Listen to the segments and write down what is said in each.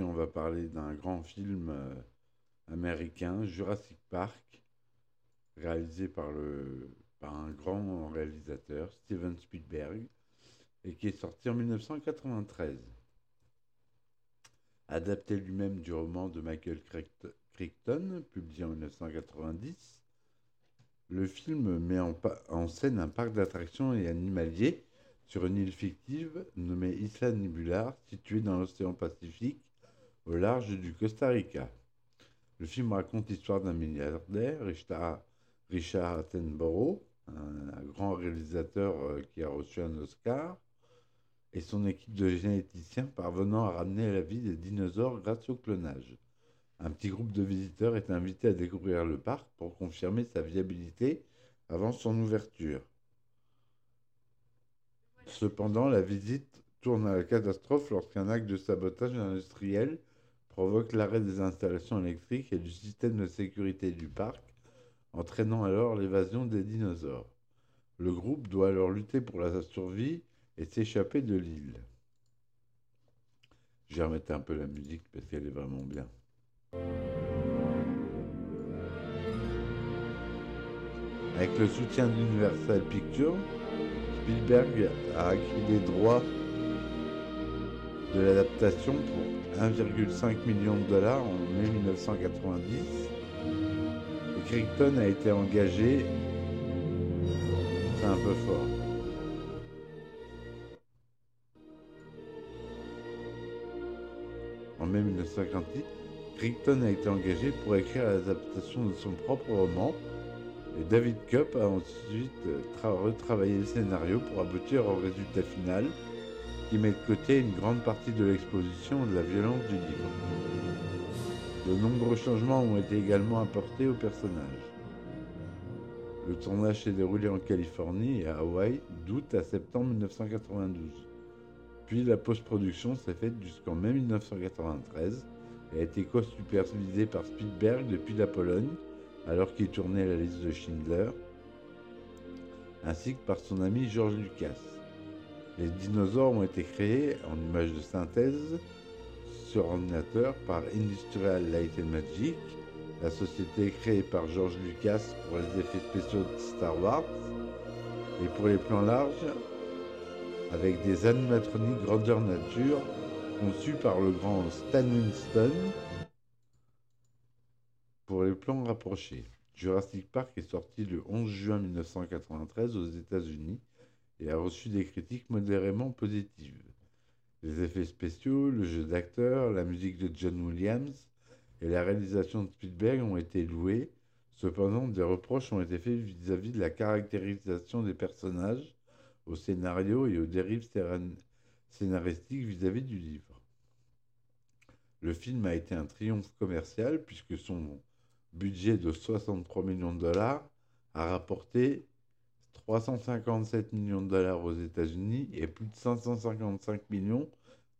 On va parler d'un grand film euh, américain, Jurassic Park, réalisé par, un grand réalisateur, Steven Spielberg, et qui est sorti en 1993. Adapté lui-même du roman de Michael Crichton, publié en 1990, le film met en, scène un parc d'attractions et animaliers sur une île fictive nommée Isla Nebular, située dans l'océan Pacifique, au large du Costa Rica. Le film raconte l'histoire d'un milliardaire, Richard, Attenborough, un, grand réalisateur euh, qui a reçu un Oscar, et son équipe de généticiens parvenant à ramener la vie des dinosaures grâce au clonage. Un petit groupe de visiteurs est invité à découvrir le parc pour confirmer sa viabilité avant son ouverture. Cependant, la visite tourne à la catastrophe lorsqu'un acte de sabotage industriel provoque l'arrêt des installations électriques et du système de sécurité du parc, entraînant alors l'évasion des dinosaures. Le groupe doit alors lutter pour la survie et s'échapper de l'île. Je vais remettre un peu la musique parce qu'elle est vraiment bien. Avec le soutien d'Universal Pictures, Spielberg a acquis les droits de l'adaptation pour 1,5 million de dollars en mai 1990. Et Crichton a été engagé, c'est un peu fort. En mai 1958, Crichton a été engagé pour écrire l'adaptation de son propre roman et David Cup a ensuite retravaillé le scénario pour aboutir au résultat final qui met de côté une grande partie de l'exposition de la violence du livre. De nombreux changements ont été également apportés au personnage. Le tournage s'est déroulé en Californie et à Hawaï d'août à septembre 1992. Puis la post-production s'est faite jusqu'en mai 1993 et a été co-supervisée par Spielberg depuis la Pologne alors qu'il tournait la liste de Schindler, ainsi que par son ami George Lucas. Les dinosaures ont été créés en images de synthèse sur ordinateur par Industrial Light Magic, la société créée par George Lucas pour les effets spéciaux de Star Wars, et pour les plans larges, avec des animatroniques grandeur nature conçus par le grand Stan Winston pour les plans rapprochés, Jurassic Park est sorti le 11 juin 1993 aux États-Unis et a reçu des critiques modérément positives. Les effets spéciaux, le jeu d'acteur, la musique de John Williams et la réalisation de Spielberg ont été loués. Cependant, des reproches ont été faits vis-à-vis de la caractérisation des personnages, au scénario et aux dérives scénaristiques vis-à-vis -vis du livre. Le film a été un triomphe commercial puisque son budget de 63 millions de dollars, a rapporté 357 millions de dollars aux États-Unis et plus de 555 millions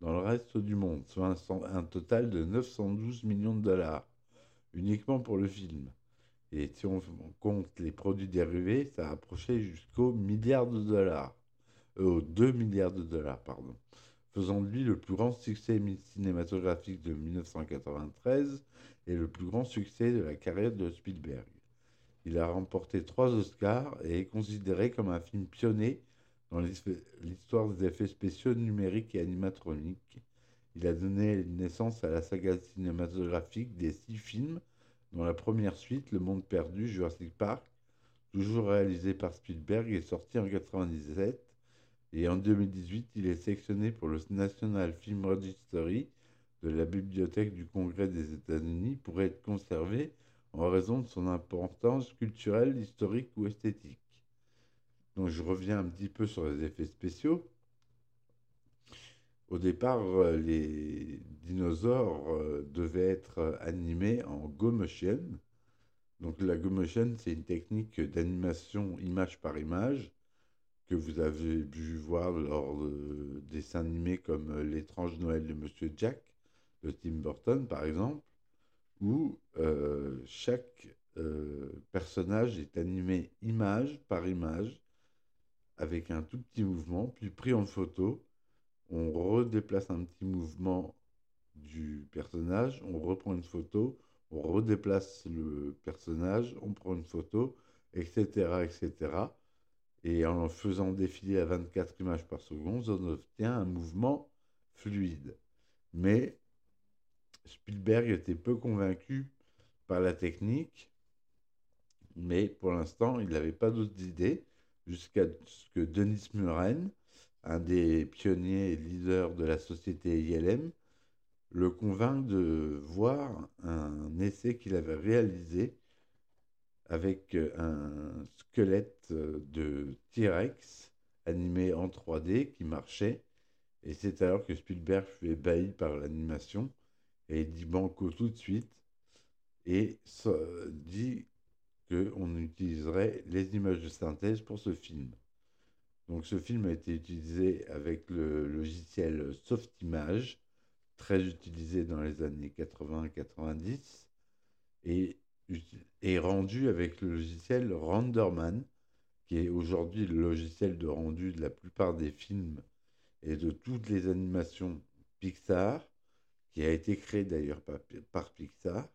dans le reste du monde, soit un, total de 912 millions de dollars uniquement pour le film. Et si on compte les produits dérivés, ça a approché jusqu'au milliard de dollars. Euh, aux 2 milliards de dollars, pardon. Faisant de lui le plus grand succès cinématographique de 1993 et le plus grand succès de la carrière de Spielberg. Il a remporté trois Oscars et est considéré comme un film pionnier dans l'histoire des effets spéciaux numériques et animatroniques. Il a donné naissance à la saga cinématographique des six films, dont la première suite, Le Monde Perdu, Jurassic Park, toujours réalisé par Spielberg, est sorti en 1997. Et en 2018, il est sélectionné pour le National Film Registry de la Bibliothèque du Congrès des États-Unis pourrait être conservé en raison de son importance culturelle, historique ou esthétique. Donc je reviens un petit peu sur les effets spéciaux. Au départ, euh, les dinosaures euh, devaient être animés en go motion. Donc la go motion, c'est une technique d'animation image par image que vous avez pu voir lors de dessins animés comme euh, L'étrange Noël de Monsieur Jack de Tim Burton, par exemple, où euh, chaque euh, personnage est animé image par image avec un tout petit mouvement, puis pris en photo. On redéplace un petit mouvement du personnage, on reprend une photo, on redéplace le personnage, on prend une photo, etc., etc. Et en faisant défiler à 24 images par seconde, on obtient un mouvement fluide. Mais Spielberg était peu convaincu par la technique, mais pour l'instant, il n'avait pas d'autres idées, jusqu'à ce que Denis Muren, un des pionniers et leaders de la société ILM, le convainc de voir un essai qu'il avait réalisé avec un squelette de T-Rex animé en 3D qui marchait. Et c'est alors que Spielberg fut ébahi par l'animation et dit banco tout de suite et dit qu'on utiliserait les images de synthèse pour ce film. Donc ce film a été utilisé avec le logiciel Softimage, très utilisé dans les années 80-90, et est rendu avec le logiciel Renderman, qui est aujourd'hui le logiciel de rendu de la plupart des films et de toutes les animations Pixar, qui a été créé d'ailleurs par, Pixar.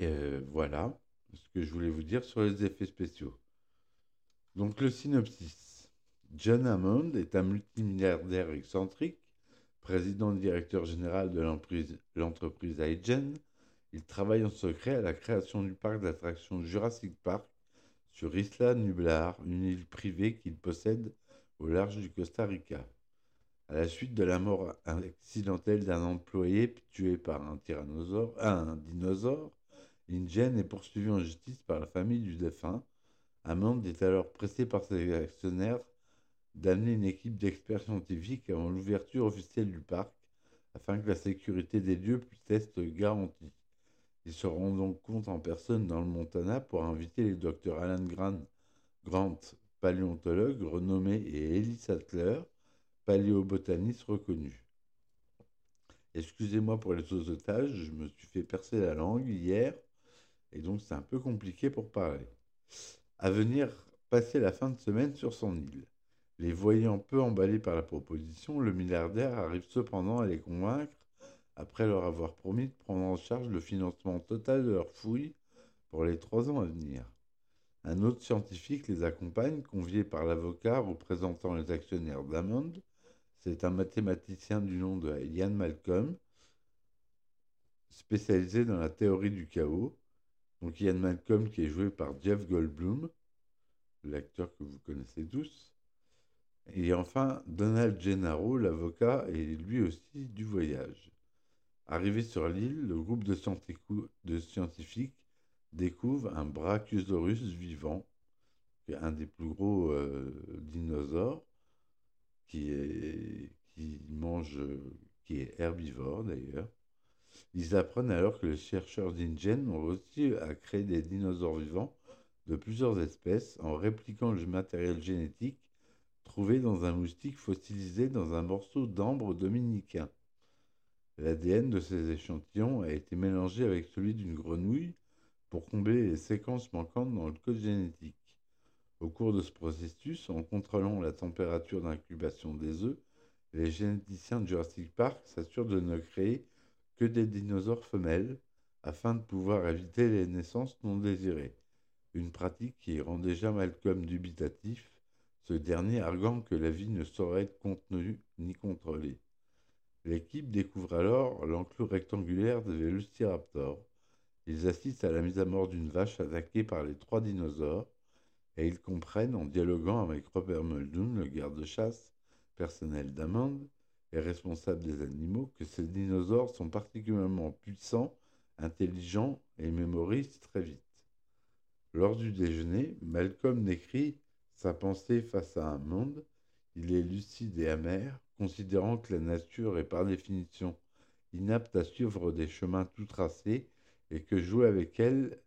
Euh, voilà ce que je voulais vous dire sur les effets spéciaux. Donc le synopsis. John Hammond est un multimilliardaire excentrique, président directeur général de l'entreprise iGen. Il travaille en secret à la création du parc d'attractions Jurassic Park sur Isla Nublar, une île privée qu'il possède au large du Costa Rica. À la suite de la mort accidentelle d'un employé tué par un tyrannosaure, un dinosaure, InGen est poursuivi en justice par la famille du défunt. Hammond est alors pressé par ses actionnaires d'amener une équipe d'experts scientifiques avant l'ouverture officielle du parc afin que la sécurité des lieux puisse être garantie. Ils se rendent donc compte en personne dans le Montana pour inviter les docteurs Alan Grant, Grant paléontologue renommé, et Ellie Sattler, paléobotaniste reconnu. Excusez-moi pour les otages, je me suis fait percer la langue hier et donc c'est un peu compliqué pour parler. À venir passer la fin de semaine sur son île. Les voyant peu emballés par la proposition, le milliardaire arrive cependant à les convaincre, après leur avoir promis de prendre en charge le financement total de leurs fouilles pour les trois ans à venir. Un autre scientifique les accompagne, convié par l'avocat représentant les actionnaires d'Amond. C'est un mathématicien du nom de Ian Malcolm, spécialisé dans la théorie du chaos, donc Ian Malcolm qui est joué par Jeff Goldblum, l'acteur que vous connaissez tous. Et enfin, Donald Gennaro, l'avocat, est lui aussi du voyage. Arrivé sur l'île, le groupe de, scientifiques découvre un Brachiosaurus vivant, un des plus gros euh, dinosaures, qui, est, qui mange, qui est herbivore d'ailleurs. Ils apprennent alors que les chercheurs d'InGen ont réussi à créer des dinosaures vivants de plusieurs espèces en répliquant le matériel génétique trouvé dans un moustique fossilisé dans un morceau d'ambre dominicain. L'ADN de ces échantillons a été mélangé avec celui d'une grenouille pour combler les séquences manquantes dans le code génétique. Au cours de ce processus, en contrôlant la température d'incubation des œufs, les généticiens de Jurassic Park s'assurent de ne créer que des dinosaures femelles afin de pouvoir éviter les naissances non désirées, une pratique qui rend déjà Malcolm dubitatif, ce dernier arguant que la vie ne saurait être contenue ni contrôlée. L'équipe découvre alors l'enclos rectangulaire des Velociraptors. Ils assistent à la mise à mort d'une vache attaquée par les trois dinosaures et ils comprennent, en dialoguant avec Robert Muldoon, le garde-chasse personnel d'Amande, est responsable des animaux, que ces dinosaures sont particulièrement puissants, intelligents et mémorisent très vite. Lors du déjeuner, Malcolm décrit sa pensée face à un monde. Il est lucide et amer, considérant que la nature est par définition inapte à suivre des chemins tout tracés et que jouer avec elle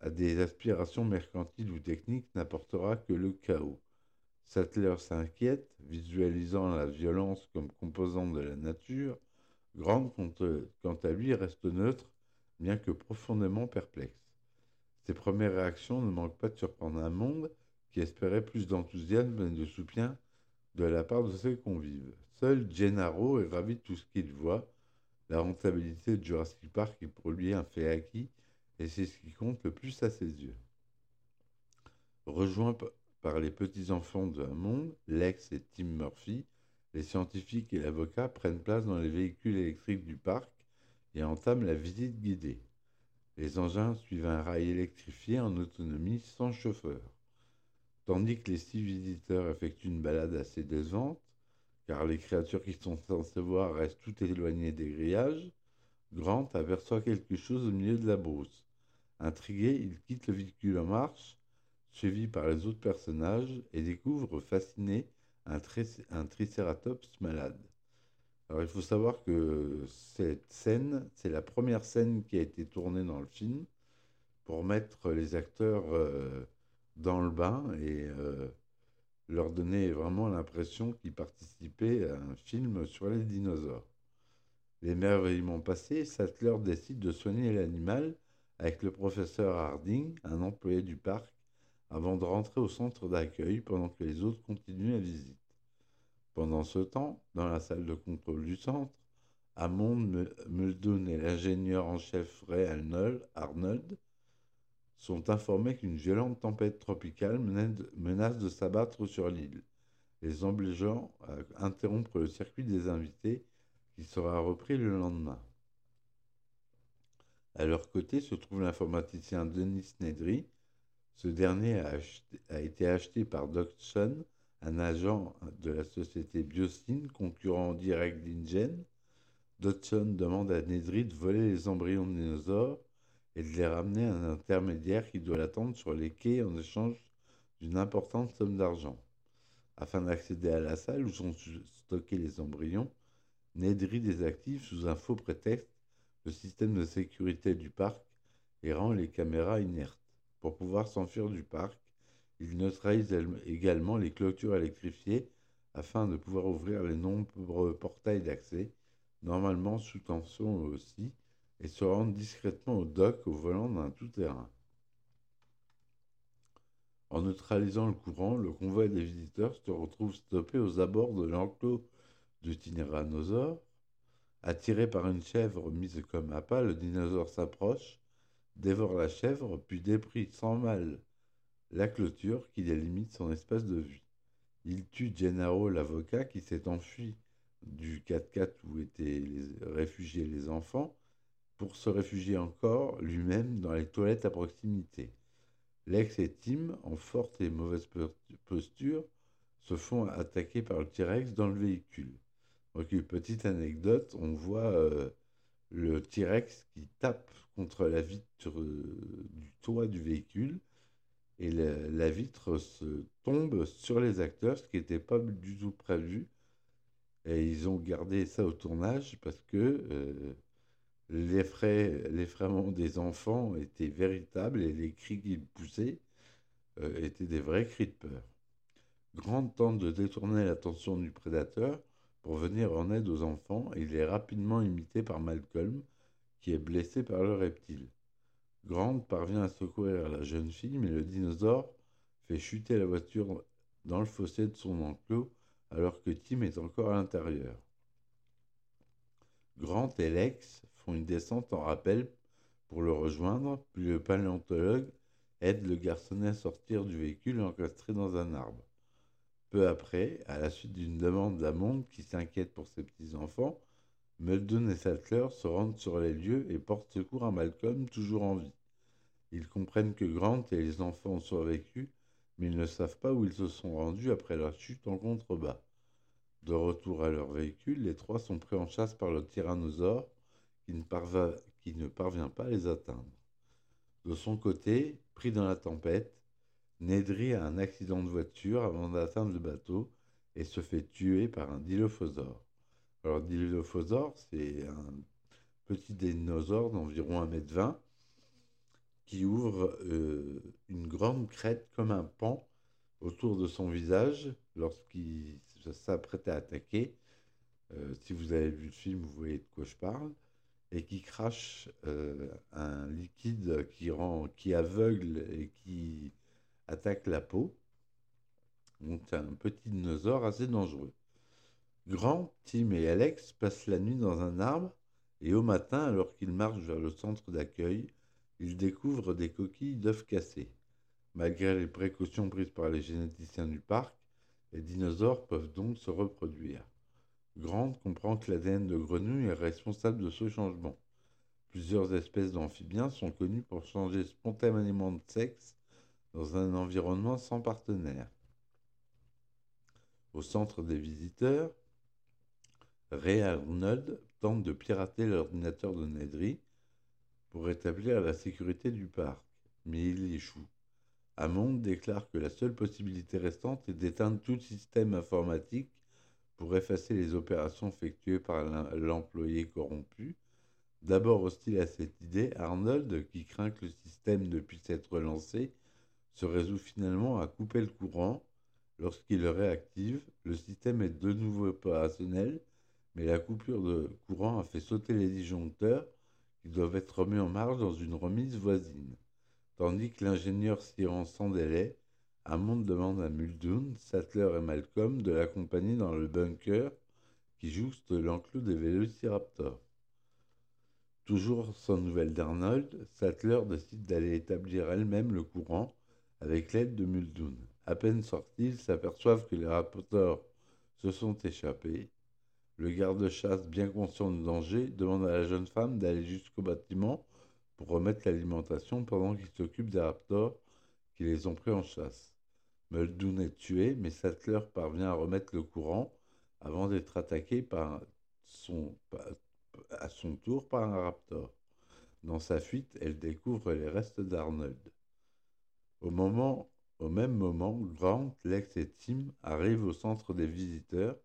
à des aspirations mercantiles ou techniques n'apportera que le chaos. Sattler s'inquiète, visualisant la violence comme composante de la nature. Grant, quant à lui, reste neutre, bien que profondément perplexe. Ses premières réactions ne manquent pas de surprendre un monde, qui espérait plus d'enthousiasme et de soutien de la part de ses convives. Seul Gennaro est ravi de tout ce qu'il voit. La rentabilité de Jurassic Park est pour lui un fait acquis et c'est ce qui compte le plus à ses yeux. Rejoint par les petits-enfants de monde, Lex et Tim Murphy, les scientifiques et l'avocat prennent place dans les véhicules électriques du parc et entament la visite guidée. Les engins suivent un rail électrifié en autonomie sans chauffeur. Tandis que les six visiteurs effectuent une balade assez décevante, car les créatures qui sont censées voir restent tout éloignées des grillages, Grant aperçoit quelque chose au milieu de la brousse. Intrigué, il quitte le véhicule en marche, suivi par les autres personnages, et découvre, fasciné, un, un tricératops malade. Alors il faut savoir que cette scène, c'est la première scène qui a été tournée dans le film pour mettre les acteurs euh, dans le bain et euh, leur donner vraiment l'impression qu'ils participaient à un film sur les dinosaures. L'émerveillement passé, Sattler décide de soigner l'animal avec le professeur Harding, un employé du parc, avant de rentrer au centre d'accueil pendant que les autres continuent la visite. Pendant ce temps, dans la salle de contrôle du centre, Hammond, Muldoon et l'ingénieur en chef Ray Arnold sont informés qu'une violente tempête tropicale menace de s'abattre sur l'île, les obligeant à interrompre le circuit des invités qui sera repris le lendemain. À leur côté se trouve l'informaticien Denis Nedry. Ce dernier a, été acheté par Dodson, un agent de la société Biosyn, concurrent direct d'Ingen. Dodson demande à Nedry de voler les embryons de dinosaures et de les ramener à un intermédiaire qui doit l'attendre sur les quais en échange d'une importante somme d'argent. Afin d'accéder à la salle où sont stockés les embryons, Nedry désactive sous un faux prétexte le système de sécurité du parc et rend les caméras inertes. Pour pouvoir s'enfuir du parc, il neutralise également les clôtures électrifiées afin de pouvoir ouvrir les nombreux portails d'accès, normalement sous tension aussi, et se rendre discrètement au dock au volant d'un tout-terrain. En neutralisant le courant, le convoi des visiteurs se retrouve stoppé aux abords de l'enclos du tyrannosaure. Attiré par une chèvre mise comme appât, le dinosaure s'approche, dévore la chèvre, puis déprit sans mal la clôture qui délimite son espace de vie. Il tue Gennaro, l'avocat, qui s'est enfui du 4x4 où étaient réfugiés les enfants, pour se réfugier encore lui-même dans les toilettes à proximité. Lex et Tim, en forte et mauvaise posture, se font attaquer par le T-Rex dans le véhicule. Donc, une petite anecdote, on voit euh, le T-Rex qui tape contre la vitre euh, du toit du véhicule et la, vitre se tombe sur les acteurs, ce qui n'était pas du tout prévu. Et ils ont gardé ça au tournage parce que euh, l'effraiement des enfants était véritable et les cris qu'ils poussaient euh, étaient des vrais cris de peur. Grande tente de détourner l'attention du prédateur pour venir en aide aux enfants il est rapidement imité par Malcolm, qui est blessé par le reptile. Grant parvient à secourir la jeune fille, mais le dinosaure fait chuter la voiture dans le fossé de son enclos alors que Tim est encore à l'intérieur. Grant et Lex font une descente en rappel pour le rejoindre, puis le paléontologue aide le garçonnet à sortir du véhicule encastré dans un arbre. Peu après, à la suite d'une demande d'Amond qui s'inquiète pour ses petits-enfants, Muldoon et Sattler se rendent sur les lieux et portent secours à Malcolm, toujours en vie. Ils comprennent que Grant et les enfants ont survécu, mais ils ne savent pas où ils se sont rendus après leur chute en contrebas. De retour à leur véhicule, les trois sont pris en chasse par le tyrannosaure qui ne parvient pas à les atteindre. De son côté, pris dans la tempête, Nedry a un accident de voiture avant d'atteindre le bateau et se fait tuer par un dilophosaure. Alors, dilophosaure, c'est un petit dinosaure d'environ 1m20 qui ouvre euh, une grande crête comme un pan autour de son visage lorsqu'il s'apprête à attaquer. Euh, si vous avez vu le film, vous voyez de quoi je parle et qui crache euh, un liquide qui rend, qui aveugle et qui attaque la peau. donc un petit dinosaure assez dangereux. Grant, Tim et Alex passent la nuit dans un arbre et au matin, alors qu'ils marchent vers le centre d'accueil, ils découvrent des coquilles d'œufs cassés. Malgré les précautions prises par les généticiens du parc, les dinosaures peuvent donc se reproduire. Grant comprend que l'ADN de grenouille est responsable de ce changement. Plusieurs espèces d'amphibiens sont connues pour changer spontanément de sexe dans un environnement sans partenaire. Au centre des visiteurs, Ray Arnold tente de pirater l'ordinateur de Nedry pour rétablir la sécurité du parc, mais il échoue. Hammond déclare que la seule possibilité restante est d'éteindre tout système informatique pour effacer les opérations effectuées par l'employé corrompu D'abord hostile à cette idée, Arnold, qui craint que le système ne puisse être relancé, se résout finalement à couper le courant. Lorsqu'il le réactive, le système est de nouveau opérationnel, mais la coupure de courant a fait sauter les disjoncteurs qui doivent être remis en marche dans une remise voisine. Tandis que l'ingénieur s'y rend sans délai, Hammond demande à Muldoon, Sattler et Malcolm de l'accompagner dans le bunker qui jouxte l'enclos des vélociraptors. Toujours sans nouvelles d'Arnold, Sattler décide d'aller établir elle-même le courant avec l'aide de Muldoon. À peine sortis, ils s'aperçoivent que les rapporteurs se sont échappés. Le garde-chasse, bien conscient du danger, demande à la jeune femme d'aller jusqu'au bâtiment pour remettre l'alimentation pendant qu'il s'occupe des raptors qui les ont pris en chasse. Muldoon est tué, mais Sattler parvient à remettre le courant avant d'être attaqué à son tour par un raptor. Dans sa fuite, elle découvre les restes d'Arnold. Au, même moment, Grant, Lex et Tim arrivent au centre des visiteurs,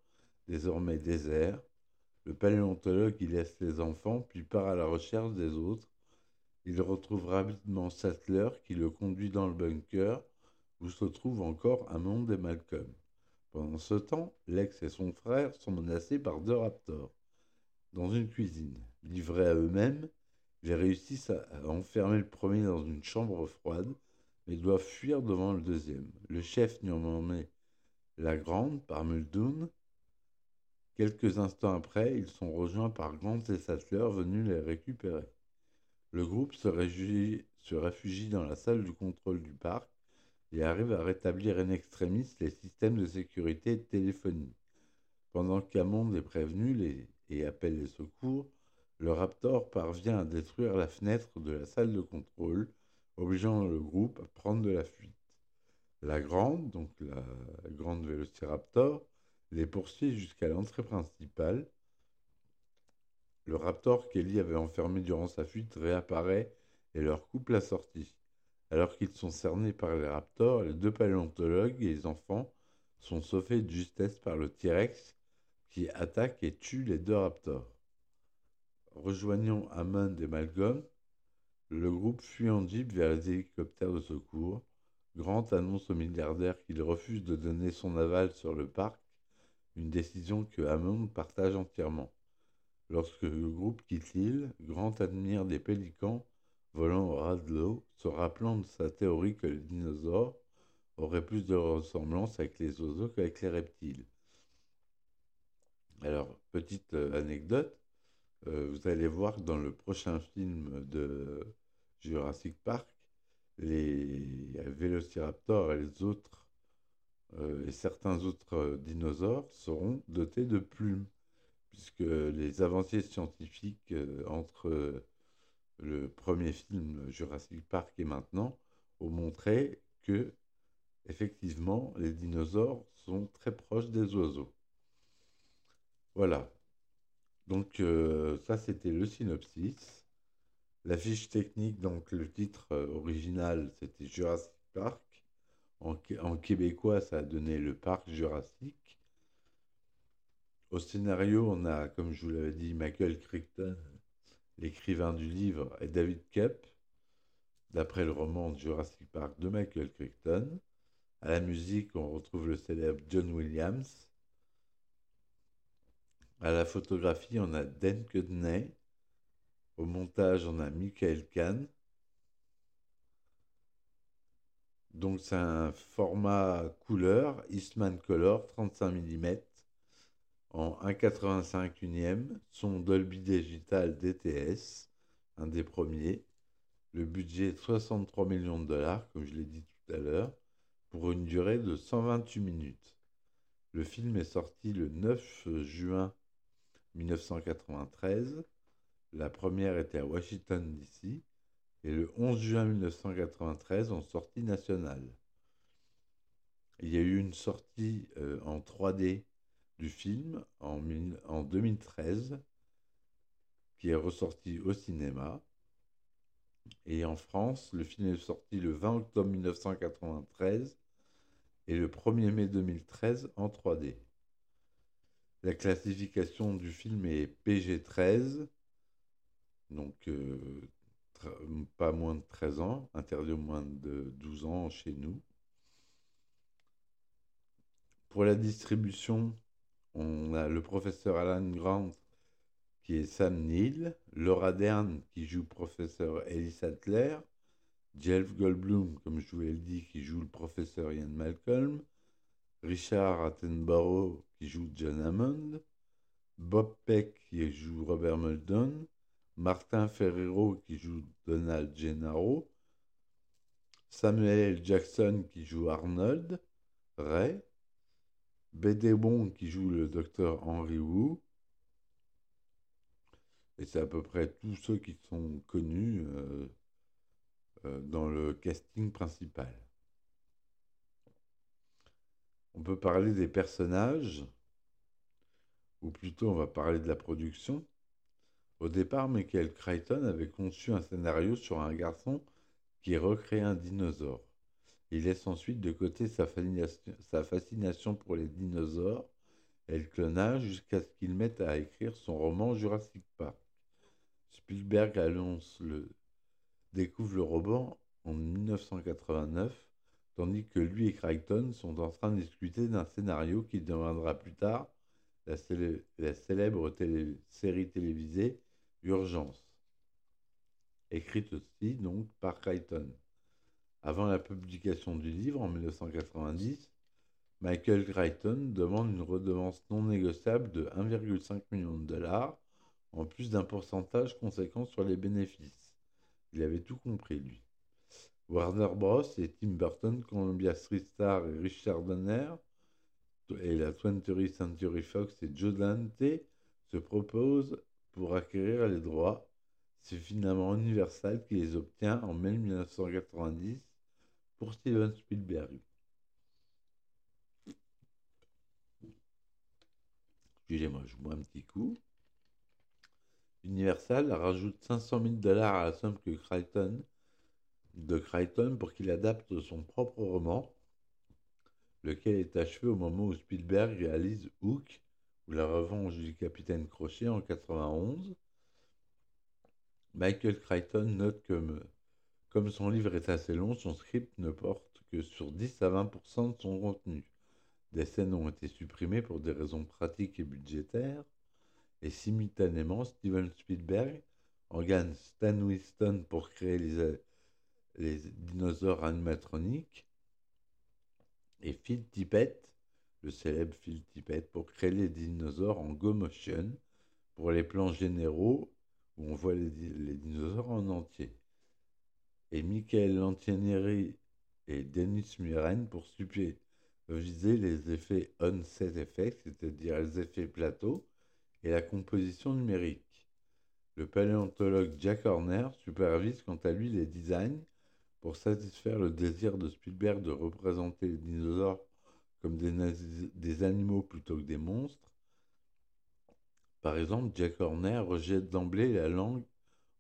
désormais désert. Le paléontologue y laisse les enfants, puis part à la recherche des autres. Il retrouve rapidement Sattler qui le conduit dans le bunker, où se trouve encore un monde et Malcolm. Pendant ce temps, Lex et son frère sont menacés par deux raptors dans une cuisine. Livrés à eux-mêmes, ils réussissent à enfermer le premier dans une chambre froide, mais doivent fuir devant le deuxième. Le chef met la grande par Muldoon. Quelques instants après, ils sont rejoints par Grant et Sattler venus les récupérer. Le groupe se, réfugie dans la salle du contrôle du parc et arrive à rétablir en extremis les systèmes de sécurité de téléphonie. Pendant qu'Amond est prévenu, et appelle les secours, le Raptor parvient à détruire la fenêtre de la salle de contrôle, obligeant le groupe à prendre de la fuite. La grande, donc la grande Vélociraptor, les poursuit jusqu'à l'entrée principale. Le Raptor qu'Ellie avait enfermé durant sa fuite réapparaît et leur coupe la sortie. Alors qu'ils sont cernés par les Raptors, les deux paléontologues et les enfants sont sauvés de justesse par le T-Rex qui attaque et tue les deux raptors. Rejoignant Hammond et Malcolm, le groupe fuit en jeep vers les hélicoptères de secours. Grant annonce au milliardaire qu'il refuse de donner son aval sur le parc, une décision que Hammond partage entièrement. Lorsque le groupe quitte l'île, Grant admire des pélicans volant au ras de l'eau, se rappelant de sa théorie que les dinosaures auraient plus de ressemblance avec les oiseaux qu'avec les reptiles. Alors, petite euh, anecdote, euh, vous allez voir dans le prochain film de Jurassic Park, les vélociraptors et les autres euh, et certains autres dinosaures seront dotés de plumes, puisque les avancées scientifiques entre le premier film Jurassic Park et maintenant ont montré que effectivement les dinosaures sont très proches des oiseaux. Voilà. Donc euh, ça, c'était le synopsis. La fiche technique, donc le titre euh, original, c'était Jurassic Park. En, québécois, ça a donné le parc Jurassique. Au scénario, on a, comme je vous l'avais dit, Michael Crichton, l'écrivain du livre, et David Kep, d'après le roman Jurassic Park de Michael Crichton. À la musique, on retrouve le célèbre John Williams. À la photographie, on a Dan Kudney. Au montage, on a Michael Kahn. Donc c'est un format couleur, Eastman Color, 35 mm, en 1,85 unième, son Dolby Digital DTS, un des premiers. Le budget est 63 millions de dollars, comme je l'ai dit tout à l'heure, pour une durée de 128 minutes. Le film est sorti le 9 juin 1993. La première était à Washington, D.C. et le 11 juin 1993 en sortie nationale. Il y a eu une sortie euh, en 3D du film en, en 2013 qui est ressorti au cinéma. Et en France, le film est sorti le 20 octobre 1993 et le 1er mai 2013 en 3D. La classification du film est PG-13, donc euh, pas moins de 13 ans, interdit au moins de 12 ans chez nous. Pour la distribution, on a le professeur Alan Grant qui est Sam Neill, Laura Dern qui joue professeur Ellis Adler, Jeff Goldblum, comme je vous l'ai dit, qui joue le professeur Ian Malcolm, Richard Attenborough qui joue John Hammond, Bob Peck qui joue Robert Muldoon, Martin Ferrero qui joue Donald Gennaro, Samuel. Jackson qui joue Arnold, Ray, B.D. Wong qui joue le docteur Henry Wu, et c'est à peu près tous ceux qui sont connus euh, euh, dans le casting principal. On peut parler des personnages, ou plutôt on va parler de la production. Au départ, Michael Crichton avait conçu un scénario sur un garçon qui recrée un dinosaure. Il laisse ensuite de côté sa fascination, pour les dinosaures et le clonage jusqu'à ce qu'il mette à écrire son roman Jurassic Park. Spielberg annonce le, découvre le roman en 1989, tandis que lui et Crichton sont en train de discuter d'un scénario qui deviendra plus tard la, célèbre série télévisée Urgence, écrite aussi donc par Crichton. Avant la publication du livre en 1990, Michael Crichton demande une redevance non négociable de 1,5 million de dollars en plus d'un pourcentage conséquent sur les bénéfices. Il avait tout compris, lui. Warner Bros. et Tim Burton, Columbia Star et Richard Donner, et la 20th Century Fox et Joe Dante se proposent pour acquérir les droits. C'est finalement Universal qui les obtient en mai 1990 pour Steven Spielberg. Excusez-moi, je bois un petit coup. Universal rajoute 500 000 dollars à la somme que Crichton, de Crichton pour qu'il adapte son propre roman, lequel est achevé au moment où Spielberg réalise Hook ou la revanche du capitaine Crochet en 91. Michael Crichton note que, comme son livre est assez long, son script ne porte que sur 10 à 20% de son contenu. Des scènes ont été supprimées pour des raisons pratiques et budgétaires et simultanément Steven Spielberg engage Stan Winston pour créer les, les dinosaures animatroniques et Phil Tippett, le célèbre Phil Tippett, pour créer les dinosaures en Go Motion pour les plans généraux où on voit les, dinosaures en entier. Et Michael Lantieri et Dennis Muren pour superviser les effets on-set effects, c'est-à-dire les effets plateaux, et la composition numérique. Le paléontologue Jack Horner supervise quant à lui les designs pour satisfaire le désir de Spielberg de représenter les dinosaures comme des, animaux plutôt que des monstres. Par exemple, Jack Horner rejette d'emblée la langue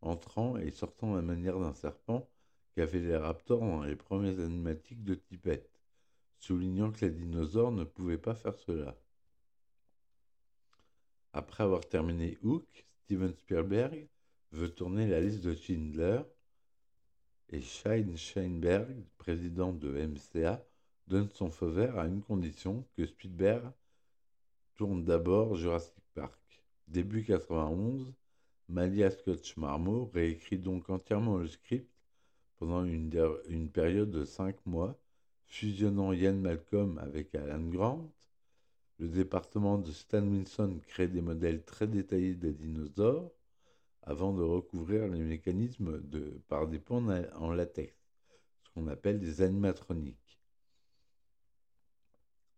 entrant et sortant de la manière d'un serpent qu'avaient les raptors dans les premiers animatiques de Tippett, soulignant que les dinosaures ne pouvaient pas faire cela. Après avoir terminé Hook, Steven Spielberg veut tourner la liste de Schindler et Shane Sheinberg, président de MCA, donne son feu vert à une condition que Spielberg tourne d'abord Jurassic Park. Début 91, Malia Scotch Marmot réécrit donc entièrement le script pendant une, une période de cinq mois fusionnant Ian Malcolm avec Alan Grant. Le département de Stan Winston crée des modèles très détaillés des dinosaures avant de recouvrir les mécanismes par des ponts en latex, ce qu'on appelle des animatroniques.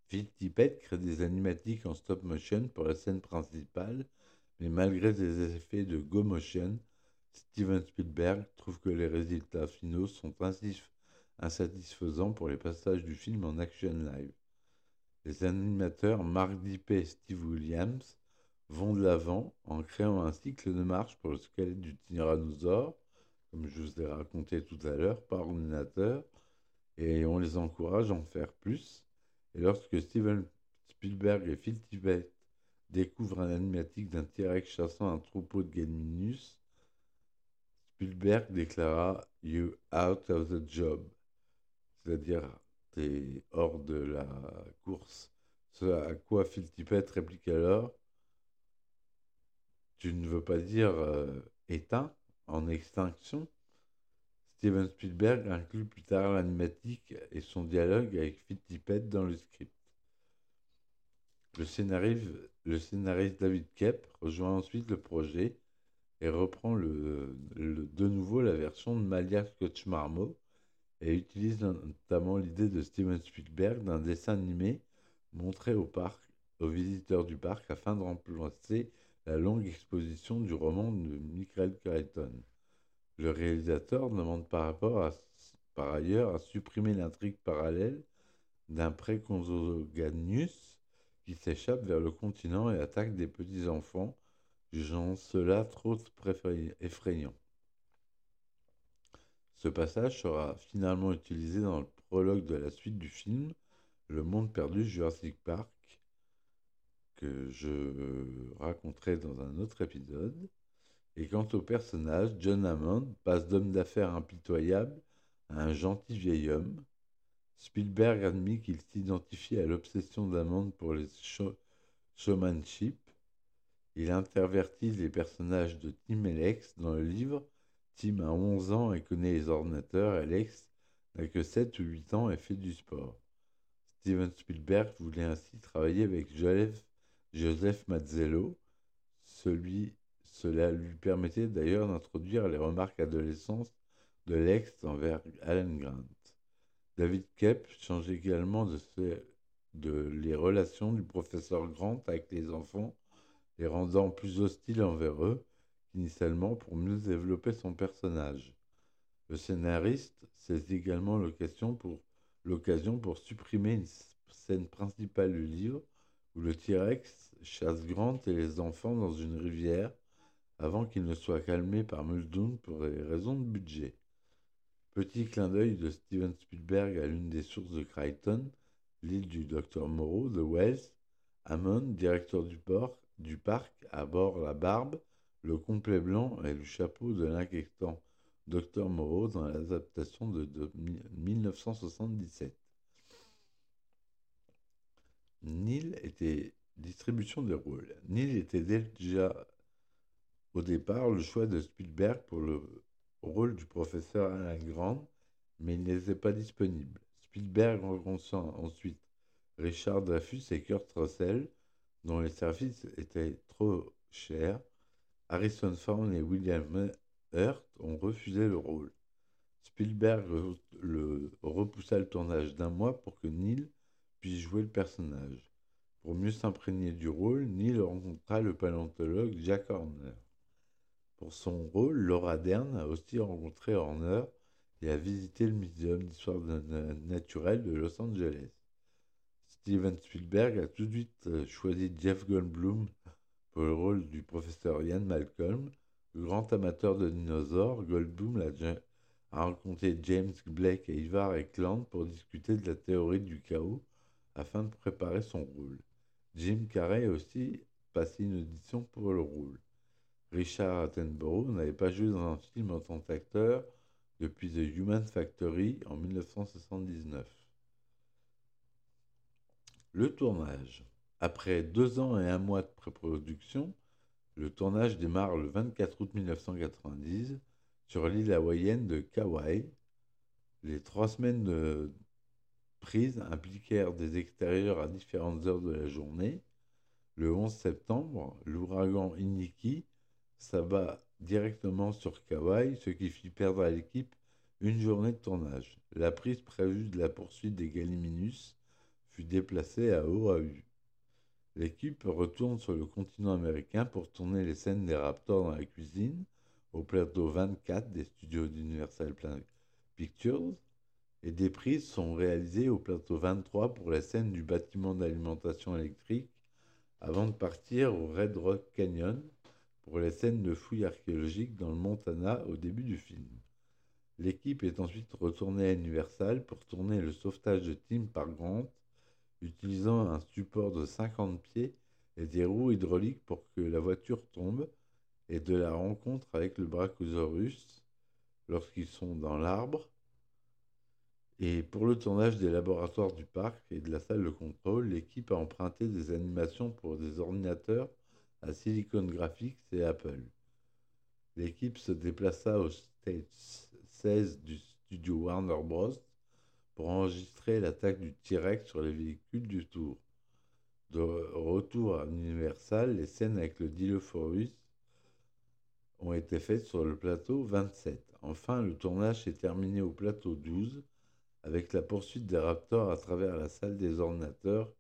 Phil Tippett crée des animatiques en stop motion pour la scène principale, mais malgré des effets de go motion, Steven Spielberg trouve que les résultats finaux sont insatisfaisants pour les passages du film en action live. Les animateurs Mark Dippe et Steve Williams vont de l'avant en créant un cycle de marche pour le squelette du tyrannosaure, comme je vous ai raconté tout à l'heure, par ordinateur, et on les encourage à en faire plus. Et lorsque Steven Spielberg et Phil Tippett découvrent un animatique d'un T-Rex chassant un troupeau de Gallimimus, Spielberg déclara You out of the job, c'est-à-dire t'es hors de la course. Ce à quoi Phil Tippett réplique alors tu ne veux pas dire euh, éteint, en extinction Steven Spielberg inclut plus tard l'animatique et son dialogue avec Fittipaldi dans le script. Le scénariste, David Kep rejoint ensuite le projet et reprend de nouveau la version de Malia Scotch Marmot et utilise notamment l'idée de Steven Spielberg d'un dessin animé montré aux visiteurs du parc afin de remplacer la longue exposition du roman de Michael Crichton. Le réalisateur demande par, à, par ailleurs à supprimer l'intrigue parallèle d'un préconzoganius qui s'échappe vers le continent et attaque des petits-enfants, jugeant cela trop effrayant. Ce passage sera finalement utilisé dans le prologue de la suite du film, Le monde perdu Jurassic Park, que je raconterai dans un autre épisode. Et quant au personnage, John Hammond passe d'homme d'affaires impitoyable à un gentil vieil homme. Spielberg admet qu'il s'identifie à l'obsession d'Hammond pour les showmanship. Il intervertit les personnages de Tim et Lex dans le livre. Tim a 11 ans et connaît les ordinateurs. Alex n'a que 7 ou 8 ans et fait du sport. Steven Spielberg voulait ainsi travailler avec Joseph Joseph Mazzello. Cela lui permettait d'ailleurs d'introduire les remarques adolescentes de l'ex envers Alan Grant. David Kep change également de, de les relations du professeur Grant avec les enfants, les rendant plus hostiles envers eux qu'initialement pour mieux développer son personnage. Le scénariste saisit également pour, l'occasion pour supprimer une scène principale du livre où le T-Rex chasse Grant et les enfants dans une rivière avant qu'ils ne soient calmés par Muldoon pour des raisons de budget. Petit clin d'œil de Steven Spielberg à l'une des sources de Crichton, l'île du Dr Moreau de Wells, Hammond, directeur du, port, du parc, bord la barbe, le complet blanc et le chapeau de l'inquiétant Dr Moreau dans l'adaptation de 1977. Neil était distribution des rôles. Neil était déjà au départ le choix de Spielberg pour le rôle du professeur Alan Grant, mais il n'était pas disponible. Spielberg rencontra ensuite Richard Dreyfus et Kurt Russell, dont les services étaient trop chers. Harrison Ford et William Hurt ont refusé le rôle. Spielberg le repoussa le tournage d'un mois pour que Neil puisse jouer le personnage. Pour mieux s'imprégner du rôle, Neil rencontra le paléontologue Jack Horner. Pour son rôle, Laura Dern a aussi rencontré Horner et a visité le Muséum d'histoire naturelle de Los Angeles. Steven Spielberg a tout de suite euh, choisi Jeff Goldblum pour le rôle du professeur Ian Malcolm. Le grand amateur de dinosaures, Goldblum a rencontré James Blake et Ivar Eklund pour discuter de la théorie du chaos afin de préparer son rôle. Jim Carrey a aussi passé une audition pour le rôle. Richard Attenborough n'avait pas joué dans un film en tant qu'acteur depuis The Human Factory en 1979. Le tournage. Après deux ans et un mois de pré-production, le tournage démarre le 24 août 1990 sur l'île hawaïenne de Kauai. Les trois semaines de, prises impliquèrent des extérieurs à différentes heures de la journée. Le 11 septembre, l'ouragan Iniki s'abat directement sur Kauai, ce qui fit perdre à l'équipe une journée de tournage. La prise prévue de la poursuite des Galiminus fut déplacée à Oahu. L'équipe retourne sur le continent américain pour tourner les scènes des Raptors dans la cuisine, au plateau 24 des studios d'Universal Pictures, et des prises sont réalisées au plateau 23 pour la scène du bâtiment d'alimentation électrique avant de partir au Red Rock Canyon pour les scènes de fouilles archéologiques dans le Montana au début du film. L'équipe est ensuite retournée à Universal pour tourner le sauvetage de Tim par Grant, utilisant un support de 50 pieds et des roues hydrauliques pour que la voiture tombe, et de la rencontre avec le Brachiosaurus lorsqu'ils sont dans l'arbre. Et pour le tournage des laboratoires du parc et de la salle de contrôle, l'équipe a emprunté des animations pour des ordinateurs à Silicon Graphics et Apple. L'équipe se déplaça au States 16 du studio Warner Bros. pour enregistrer l'attaque du T-Rex sur les véhicules du Tour. De retour à Universal, les scènes avec le Dilophosaurus ont été faites sur le plateau 27. Enfin, le tournage s'est terminé au plateau 12 avec la poursuite des Raptors à travers la salle des ordinateurs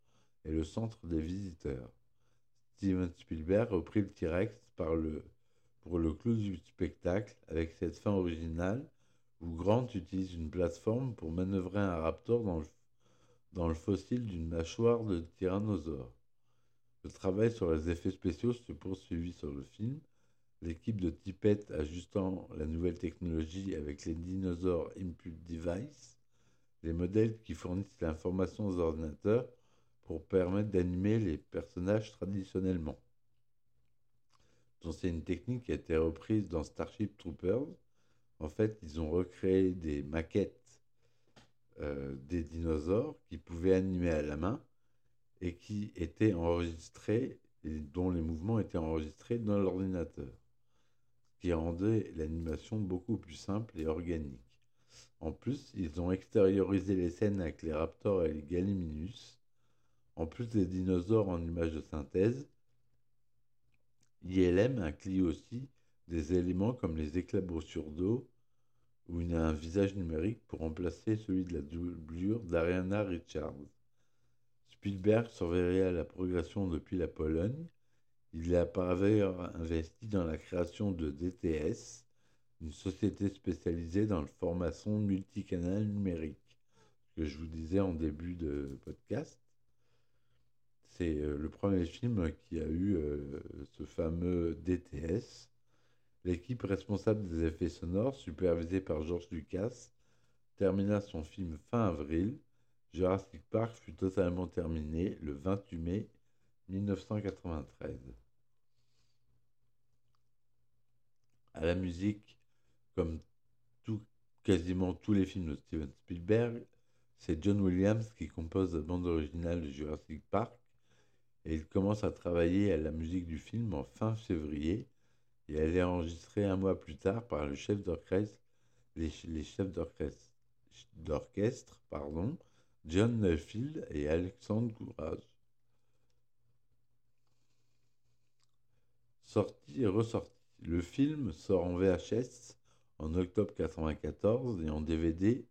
et le centre des visiteurs. Steven Spielberg reprit le T-Rex pour le clou du spectacle avec cette fin originale où Grant utilise une plateforme pour manœuvrer un raptor dans le, fossile d'une mâchoire de tyrannosaure. Le travail sur les effets spéciaux se poursuivit sur le film, l'équipe de Tippett ajustant la nouvelle technologie avec les dinosaures Input Device, les modèles qui fournissent l'information aux ordinateurs pour permettre d'animer les personnages traditionnellement. C'est une technique qui a été reprise dans Starship Troopers. En fait, ils ont recréé des maquettes euh, des dinosaures qui pouvaient animer à la main et qui étaient enregistrés et dont les mouvements étaient enregistrés dans l'ordinateur, ce qui rendait l'animation beaucoup plus simple et organique. En plus, ils ont extériorisé les scènes avec les raptors et les galiminus en plus des dinosaures en images de synthèse, ILM inclut aussi des éléments comme les éclaboussures d'eau ou un visage numérique pour remplacer celui de la doublure d'Ariana Richards. Spielberg surveillait la progression depuis la Pologne. Il a par ailleurs investi dans la création de DTS, une société spécialisée dans le format son multicanal numérique, que je vous disais en début de podcast. C'est euh, le premier film qui a eu euh, ce fameux DTS. L'équipe responsable des effets sonores, supervisée par George Lucas, termina son film fin avril. Jurassic Park fut totalement terminé le 28 mai 1993. À la musique, comme quasiment tous les films de Steven Spielberg, c'est John Williams qui compose la bande originale de Jurassic Park et il commence à travailler à la musique du film en fin février et elle est enregistrée un mois plus tard par le chef d'orchestre, les, chefs d'orchestre, pardon, John Neufeld et Alexandre Courage. Sorti et ressorti. Le film sort en VHS en octobre 1994 et en DVD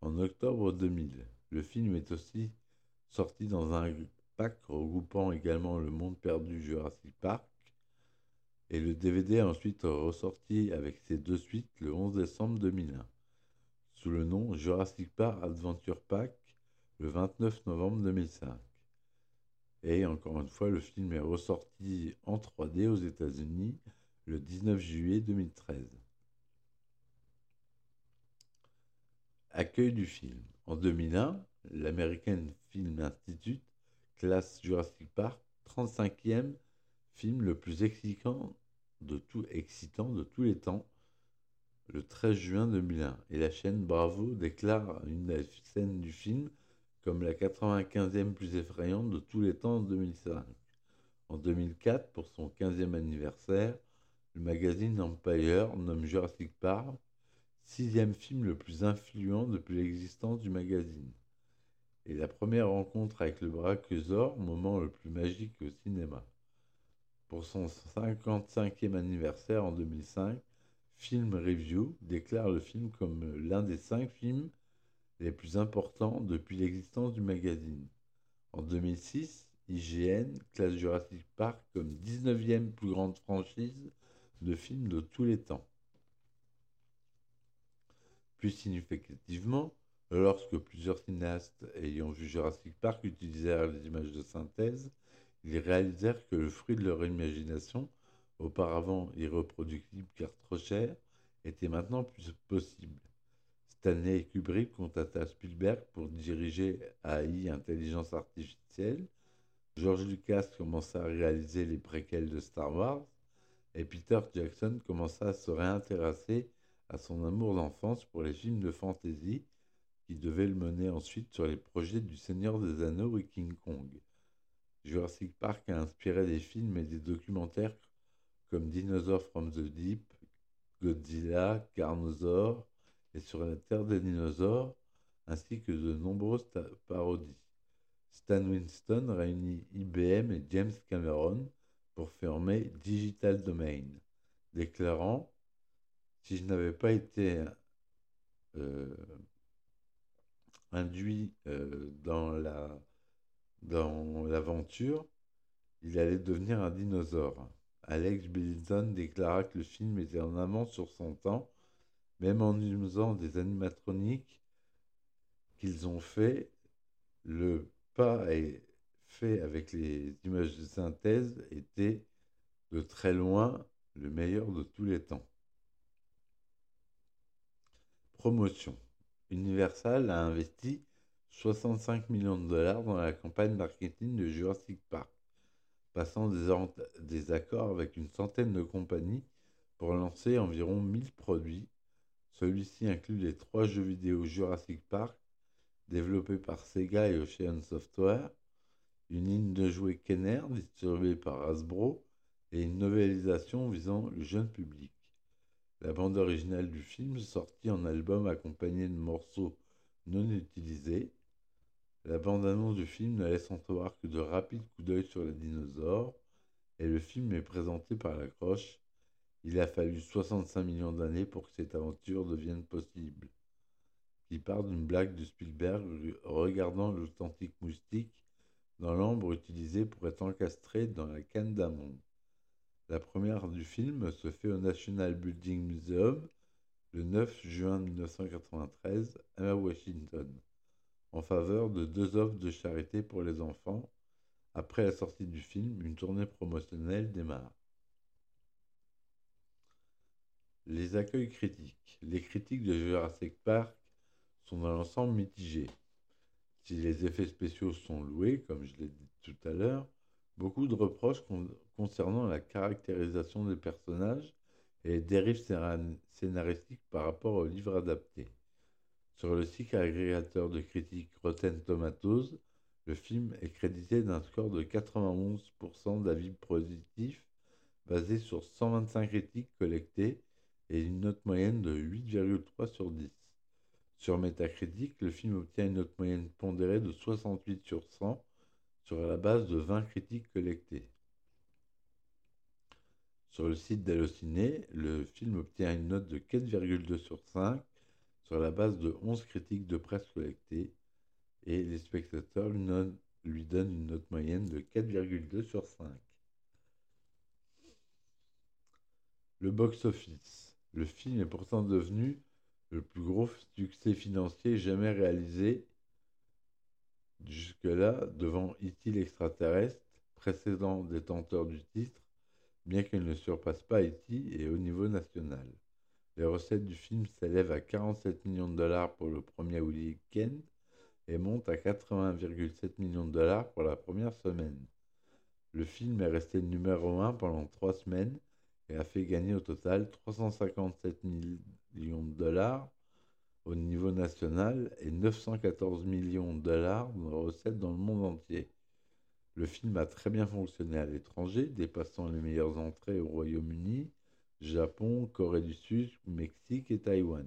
en octobre 2000. Le film est aussi sorti dans un regroupant également Le Monde Perdu Jurassic Park. Et le DVD est ensuite ressorti avec ses deux suites le 11 décembre 2001, sous le nom Jurassic Park Adventure Pack le 29 novembre 2005. Et encore une fois, le film est ressorti en 3D aux États-Unis le 19 juillet 2013. Accueil du film. En 2001, l'American Film Institute classe Jurassic Park 35e film le plus excitant de, tous les temps le 13 juin 2001 et la chaîne Bravo déclare une scène du film comme la 95e plus effrayante de tous les temps en 2005. En 2004, pour son 15e anniversaire, le magazine Empire nomme Jurassic Park sixième film le plus influent depuis l'existence du magazine. et la première rencontre avec le brachiosaure, moment le plus magique au cinéma. Pour son 55e anniversaire en 2005, Film Review déclare le film comme l'un des cinq films les plus importants depuis l'existence du magazine. En 2006, IGN classe Jurassic Park comme 19e plus grande franchise de films de tous les temps. Plus significativement, lorsque plusieurs cinéastes ayant vu Jurassic Park utilisèrent les images de synthèse, ils réalisèrent que le fruit de leur imagination, auparavant irreproductible car trop cher, était maintenant plus possible. Stanley Kubrick contacta Spielberg pour diriger AI Intelligence Artificielle. George Lucas commença à réaliser les préquels de Star Wars et Peter Jackson commença à se réintéresser à son amour d'enfance pour les films de fantasy qui devaient le mener ensuite sur les projets du Seigneur des Anneaux et King Kong. Jurassic Park a inspiré des films et des documentaires comme Dinosaur from the Deep, Godzilla, Carnosaur et Sur la Terre des dinosaures, ainsi que de nombreuses parodies. Stan Winston réunit IBM et James Cameron pour former Digital Domain, déclarant Si je n'avais pas été euh, induit euh, dans la dans l'aventure, il allait devenir un dinosaure. Alex Billington déclara que le film était en amont sur son temps, même en usant des animatroniques qu'ils ont fait, le pas fait avec les images de synthèse était de très loin le meilleur de tous les temps. Promotion. Universal a investi 65 millions de dollars dans la campagne marketing de Jurassic Park, passant des, accords avec une centaine de compagnies pour lancer environ 1000 produits. Celui-ci inclut les trois jeux vidéo Jurassic Park développés par Sega et Ocean Software, une ligne de jouets Kenner distribuée par Hasbro et une novélisation visant le jeune public. La bande originale du film sortie en album accompagnée de morceaux non utilisés. La bande-annonce du film ne laisse entrevoir que de rapides coups d'œil sur les dinosaures, et le film est présenté par la croche. Il a fallu 65 millions d'années pour que cette aventure devienne possible. Qui part d'une blague de Spielberg regardant l'authentique moustique dans l'ambre utilisé pour être encastré dans la canne d'amande. La première du film se fait au National Building Museum le 9 juin 1993 à Washington, en faveur de deux offres de charité pour les enfants. Après la sortie du film, une tournée promotionnelle démarre. Les accueils critiques. Les critiques de Jurassic Park sont dans l'ensemble mitigés. Si les effets spéciaux sont loués, comme je l'ai dit tout à l'heure, beaucoup de reproches concernant la caractérisation des personnages et les dérives scénaristiques par rapport au livre adapté. Sur le site agrégateur de critiques Rotten Tomatoes, le film est crédité d'un score de 91% d'avis positifs basé sur 125 critiques collectées et une note moyenne de 8,3 sur 10. Sur Metacritic, le film obtient une note moyenne pondérée de 68 sur 100 sur la base de 20 critiques collectées. Sur le site d'Allociné, le film obtient une note de 4,2 sur 5 sur la base de 11 critiques de presse collectées et les spectateurs lui, donnent une note moyenne de 4,2 sur 5. Le box-office. Le film est pourtant devenu le plus gros succès financier jamais réalisé jusque-là devant E.T. l'extraterrestre, précédent détenteur du titre, bien qu'elle ne surpasse pas E.T. et au niveau national. Les recettes du film s'élèvent à 47 millions de dollars pour le premier week-end et montent à 80,7 millions de dollars pour la première semaine. Le film est resté numéro 1 pendant trois semaines et a fait gagner au total 357 millions de dollars au niveau national et 914 millions de dollars de recettes dans le monde entier. Le film a très bien fonctionné à l'étranger, dépassant les meilleures entrées au Royaume-Uni, Japon, Corée du Sud, Mexique et Taïwan.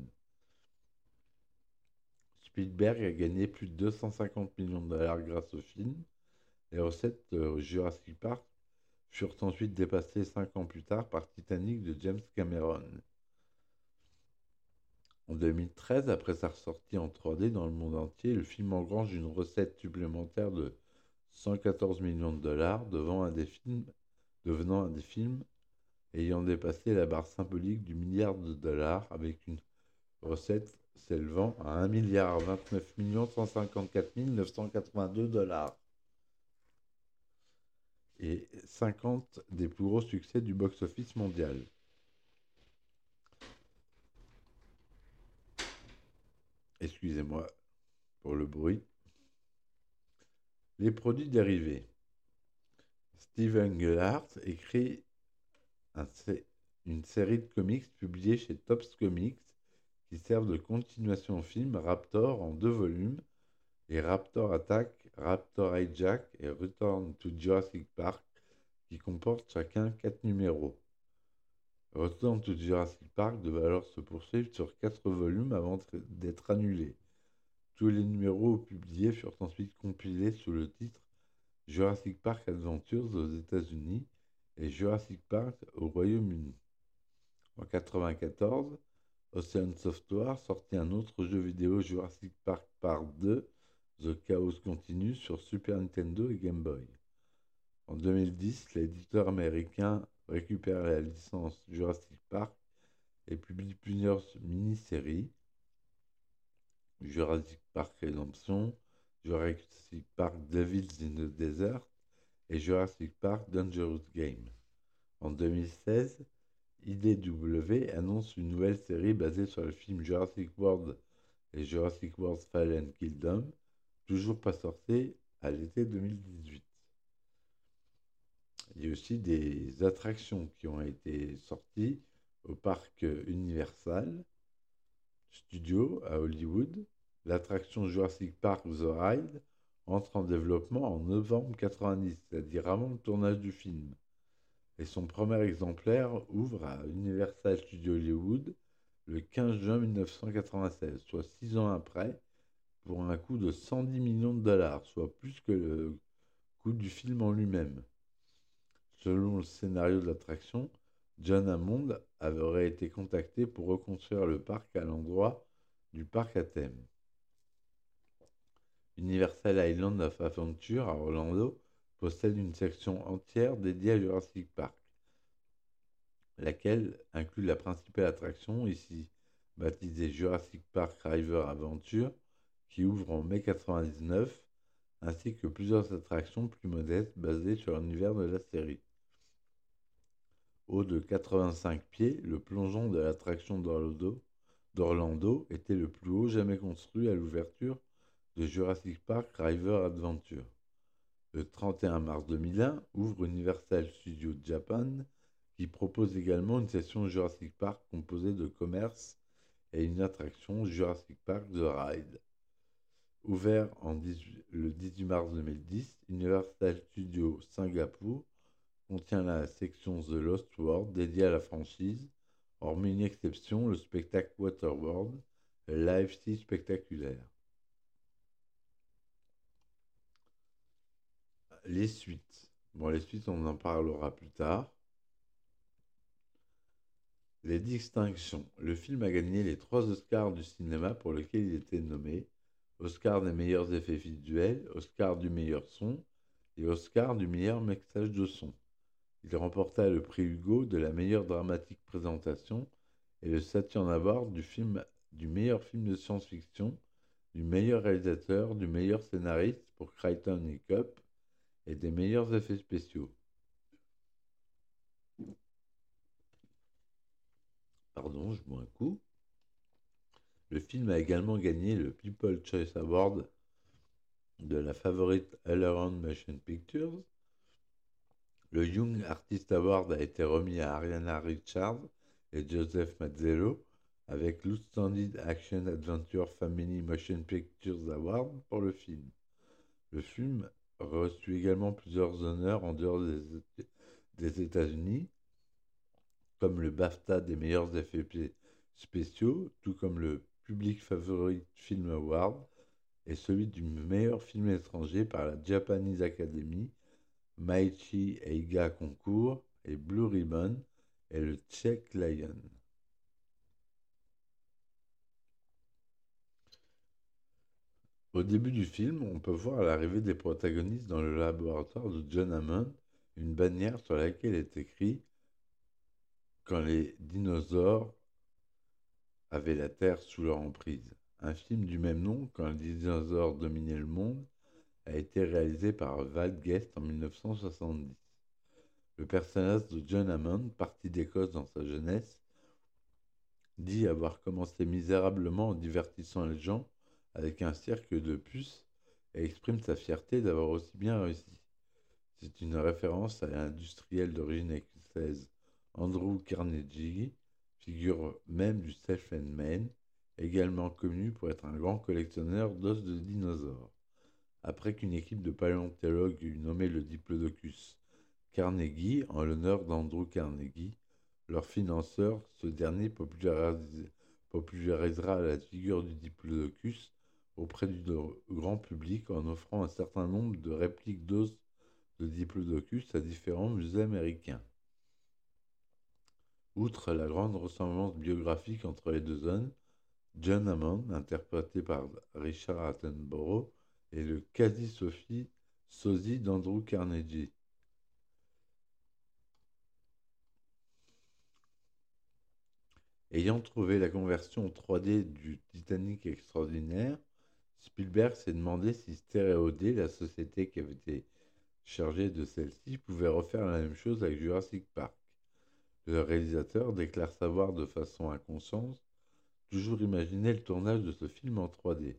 Spielberg a gagné plus de 250 millions de dollars grâce au film. Les recettes de Jurassic Park furent ensuite dépassées cinq ans plus tard par Titanic de James Cameron. En 2013, après sa sortie en 3D dans le monde entier, le film engrange une recette supplémentaire de 114 millions de dollars, devenant un des films, devenant un des films ayant dépassé la barre symbolique du milliard de dollars avec une recette s'élevant à 1 milliard 29 millions 154 982 dollars et 50 des plus gros succès du box-office mondial. Excusez-moi pour le bruit. Les produits dérivés. Steven Gellhardt écrit une série de comics publiée chez Tops Comics qui servent de continuation au film Raptor en deux volumes et Raptor Attack, Raptor Hijack et Return to Jurassic Park qui comportent chacun quatre numéros. Return to Jurassic Park devait alors se poursuivre sur quatre volumes avant d'être annulé. Tous les numéros publiés furent ensuite compilés sous le titre Jurassic Park Adventures aux États-Unis et Jurassic Park au Royaume-Uni. En 1994, Ocean Software sortit un autre jeu vidéo Jurassic Park Part 2, The Chaos Continue sur Super Nintendo et Game Boy. En 2010, l'éditeur américain récupère la licence Jurassic Park et publie plusieurs mini-séries Jurassic Park Redemption, Jurassic Park Devils in the Desert et Jurassic Park Dangerous Game. En 2016, IDW annonce une nouvelle série basée sur le film Jurassic World et Jurassic World Fallen Kingdom, toujours pas sorti à l'été 2018. Il y a aussi des attractions qui ont été sorties au parc Universal Studio à Hollywood. L'attraction Jurassic Park The Ride entre en développement en novembre 90, c'est-à-dire avant le tournage du film. Et son premier exemplaire ouvre à Universal Studios Hollywood le 15 juin 1996, soit six ans après, pour un coût de 110 millions de dollars, soit plus que le coût du film en lui-même. Selon le scénario de l'attraction, John Hammond aurait été contacté pour reconstruire le parc à l'endroit du parc à thème. Universal Island of Adventure à Orlando possède une section entière dédiée à Jurassic Park, laquelle inclut la principale attraction, ici baptisée Jurassic Park River Adventure, qui ouvre en mai 1999, ainsi que plusieurs attractions plus modestes basées sur l'univers de la série. Haut de 85 pieds, le plongeon de l'attraction d'Orlando était le plus haut jamais construit à l'ouverture de Jurassic Park River Adventure. Le 31 mars 2001 ouvre Universal Studios Japan, qui propose également une session Jurassic Park composée de commerce et une attraction Jurassic Park The Ride. Ouvert le 18 mars 2010, Universal Studios Singapour contient la section The Lost World dédiée à la franchise, hormis une exception, le spectacle Waterworld, live si spectaculaire. les suites. Bon, les suites, on en parlera plus tard. Les distinctions. Le film a gagné les trois Oscars du cinéma pour lesquels il était nommé. Oscar des meilleurs effets visuels, Oscar du meilleur son et Oscar du meilleur mixage de son. Il remporta le prix Hugo de la meilleure dramatique présentation et le Saturn Award du, meilleur film de science-fiction, du meilleur réalisateur, du meilleur scénariste pour Crichton et Cup et des meilleurs effets spéciaux. Pardon, je bois un coup. Le film a également gagné le People Choice Award de la favorite All Motion Pictures. Le Young Artist Award a été remis à Ariana Richards et Joseph Mazzello avec l'Outstanding Action Adventure Family Motion Pictures Award pour le film. Le film reçu également plusieurs honneurs en dehors des, États-Unis, comme le BAFTA des meilleurs effets spéciaux, tout comme le Public Favorite Film Award et celui du meilleur film étranger par la Japanese Academy, Maichi Eiga Concours et Blue Ribbon et le Czech Lion. Au début du film, on peut voir l'arrivée des protagonistes dans le laboratoire de John Hammond, une bannière sur laquelle est écrit Quand les dinosaures avaient la Terre sous leur emprise. Un film du même nom, Quand les dinosaures dominaient le monde, a été réalisé par Val Guest en 1970. Le personnage de John Hammond, parti d'Écosse dans sa jeunesse, dit avoir commencé misérablement en divertissant les gens avec un cirque de puces et exprime sa fierté d'avoir aussi bien réussi. C'est une référence à l'industriel d'origine écossaise Andrew Carnegie, figure même du self-made également connu pour être un grand collectionneur d'os de dinosaures. Après qu'une équipe de paléontologues eut nommé le diplodocus Carnegie en l'honneur d'Andrew Carnegie, leur financeur, ce dernier popularisera la figure du diplodocus auprès du grand public en offrant un certain nombre de répliques d'os de Diplodocus à différents musées américains. Outre la grande ressemblance biographique entre les deux hommes, John Hammond, interprété par Richard Attenborough, est le quasi-sophie sosie d'Andrew Carnegie. Ayant trouvé la conversion 3D du Titanic extraordinaire, Spielberg s'est demandé si Stereo la société qui avait été chargée de celle-ci, pouvait refaire la même chose avec Jurassic Park. Le réalisateur déclare savoir de façon inconsciente toujours imaginer le tournage de ce film en 3D.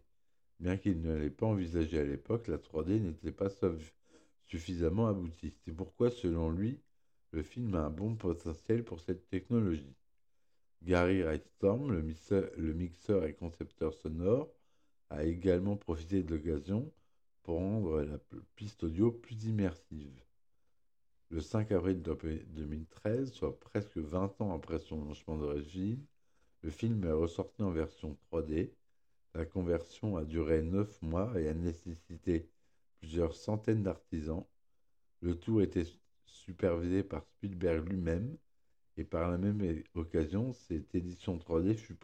Bien qu'il ne l'ait pas envisagé à l'époque, la 3D n'était pas suffisamment aboutie. C'est pourquoi, selon lui, le film a un bon potentiel pour cette technologie. Gary Wrightstorm, le mixeur et concepteur sonore, a également profité de l'occasion pour rendre la piste audio plus immersive. Le 5 avril 2013, soit presque 20 ans après son lancement d'origine, le film est ressorti en version 3D. La conversion a duré 9 mois et a nécessité plusieurs centaines d'artisans. Le tout été supervisé par Spielberg lui-même et par la même occasion, cette édition 3D fut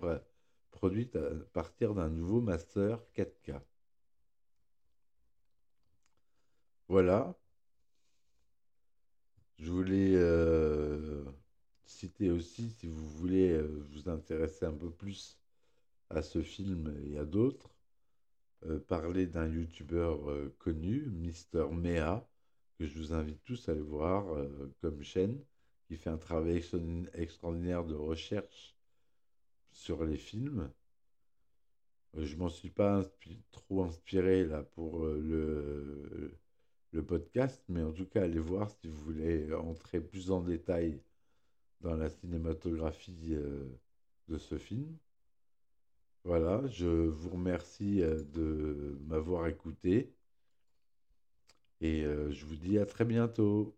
produite à partir d'un nouveau master 4K. Voilà. Je voulais euh, citer aussi, si vous voulez euh, vous intéresser un peu plus à ce film et à d'autres, euh, parler d'un youtubeur connu, Mister Mea, que je vous invite tous à aller voir comme chaîne, qui fait un travail extraordinaire de recherche sur les films. Euh, je m'en suis pas trop inspiré là pour euh, le, le podcast, mais en tout cas, allez voir si vous voulez entrer plus en détail dans la cinématographie euh, de ce film. Voilà, je vous remercie euh, de m'avoir écouté et euh, je vous dis à très bientôt.